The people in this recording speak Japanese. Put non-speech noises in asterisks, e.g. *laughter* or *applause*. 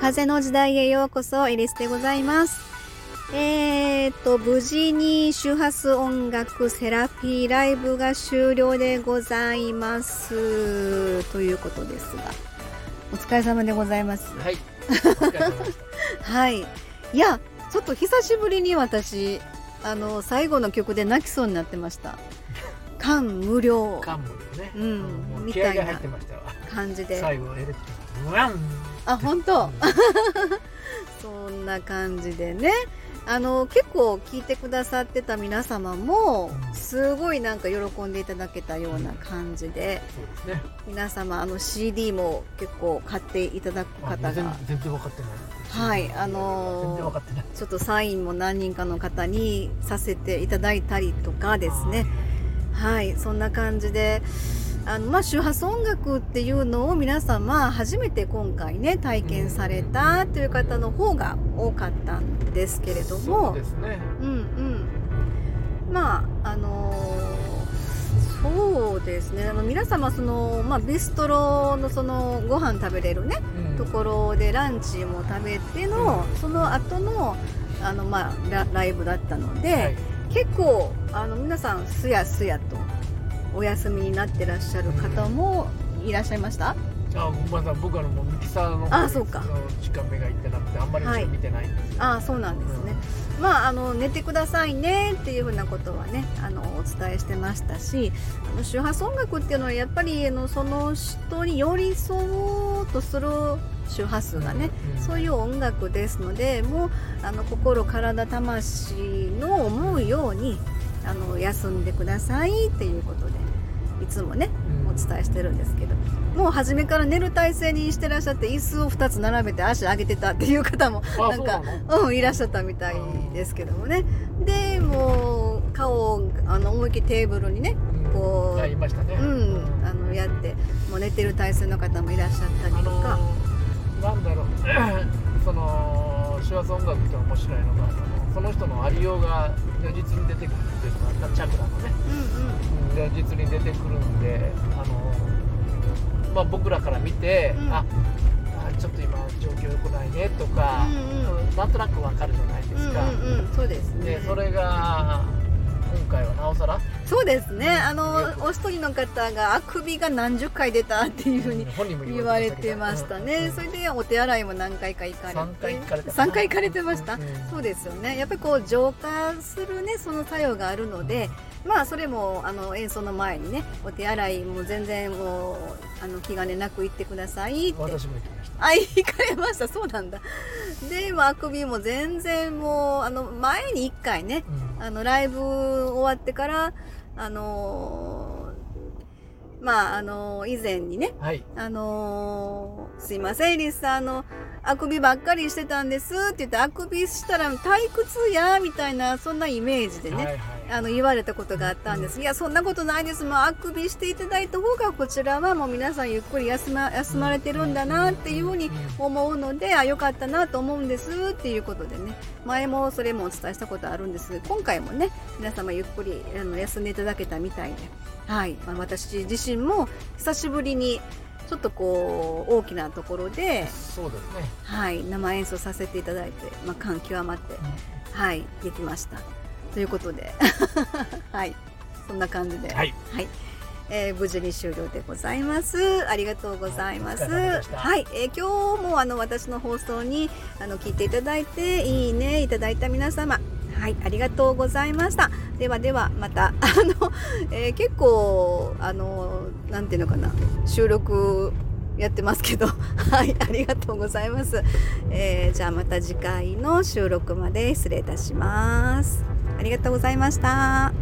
風の時代へようこそエリスでございます。えーと無事に周波数音楽セラピーライブが終了でございます。ということですがお疲れ様でございます。はい。*laughs* はい。いやちょっと久しぶりに私あの最後の曲で泣きそうになってました感無量た。カンムのね。うんもうみたいな。感じで最後エレ。あ本当？*laughs* そんな感じでねあの結構聞いてくださってた皆様もすごいなんか喜んでいただけたような感じでそうですね。皆様あの CD も結構買っていただくあ方全が全然分かってない。はいあのー。ちょっとサインも何人かの方にさせていただいたりとかですねはいそんな感じであのまあ周波数音楽っていうのを皆様初めて今回ね体験されたという方の方が多かったんですけれどそもうですね。うんうん。まああのそうですね。あの皆様その、まあ、ビストロのそのご飯食べれるねうん。ところでランチも食べての、その後のあのまあラライブだったので、はい。結構あの皆さんすやすやとお休みになってらっしゃる方もいらっしゃいました、あ、まだ僕はもうミキサーのあそうか。の時間目がいってなくてあんまりはい。見てないんですよ。ああそうなんですね、まああの寝てくださいねっていうふうなことはねあのお伝えしてましたしあの周波数音楽っていうのはやっぱりあのその人に寄り添おうとする周波数がね、うん。そういう音楽ですのでもうあの心体魂の思うようにあの休んでくださいっていうことでいつもねうん。お伝えしてるんですけどもう初めから寝る体勢にしてらっしゃって椅子を2つ並べて足上げてたっていう方もあなんかそうんいらっしゃったみたいですけどもね。でもう顔をあの思いっきりテーブルにねうんこう。うんあのやってもう寝てる体勢の方もいらっしゃったりあのとか、ーなんだろう。*clears throat* その手話音楽って面白いのがその人のありようが如実に出てくるっていうのがチャクラのねうんうん。如実に出てくるんであのまあ僕らから見て、うん。ああちょっと今状況良くないねとか、うんうなんとなくわかるじゃないですか、うんうんうん、そうですね。でそれが今回はなおさらそうですね。あのお一人の方があくびが何十回出たっていうふうに言われてましたね、それれでお手洗いも何回か行かれて。3回行かれてま3回行かれてました、うん。そうですよね。やっぱりこう浄化するねその作用があるのでまあそれもあの演奏の前にねお手洗いも全然もうあの気兼ねなく行ってくださいって。私も行きました。あ行かれました。そうなんだ。で、まあ、あくびも全然もうあの前に1回ねうん。あのライブ終わってからあのーまああのー以前にねはい。あのーすいません、エリスさん、あの、あくびばっかりしてたんですって言って、あくびしたら退屈や、みたいな、そんなイメージでね、はいはいあの、言われたことがあったんです。いや、そんなことないです。もう、あくびしていただいた方が、こちらはもう皆さんゆっくり休ま、休まれてるんだな、っていうふうに思うので、あ、よかったなと思うんです、っていうことでね、前もそれもお伝えしたことあるんです。今回もね、皆様ゆっくりあの休んでいただけたみたいで、はい。まあ、私自身も久しぶりに、ちょっとこう大きなところで、そうですねはい、生演奏させていただいて、まあ、感極まって、はい、できました。ということで、*laughs* はい、そんな感じで、はいえー無事に終了でございます。ありがとうございます。はい、えー今日もあの私の放送にあの聞いていただいていいねいただいた皆様。はい、ありがとうございました。ではではまた *laughs* あの、えー結構あのなんていうのかな収録やってますけど、*laughs* はい、ありがとうございます。えーじゃあまた次回の収録まで失礼いたします。ありがとうございました。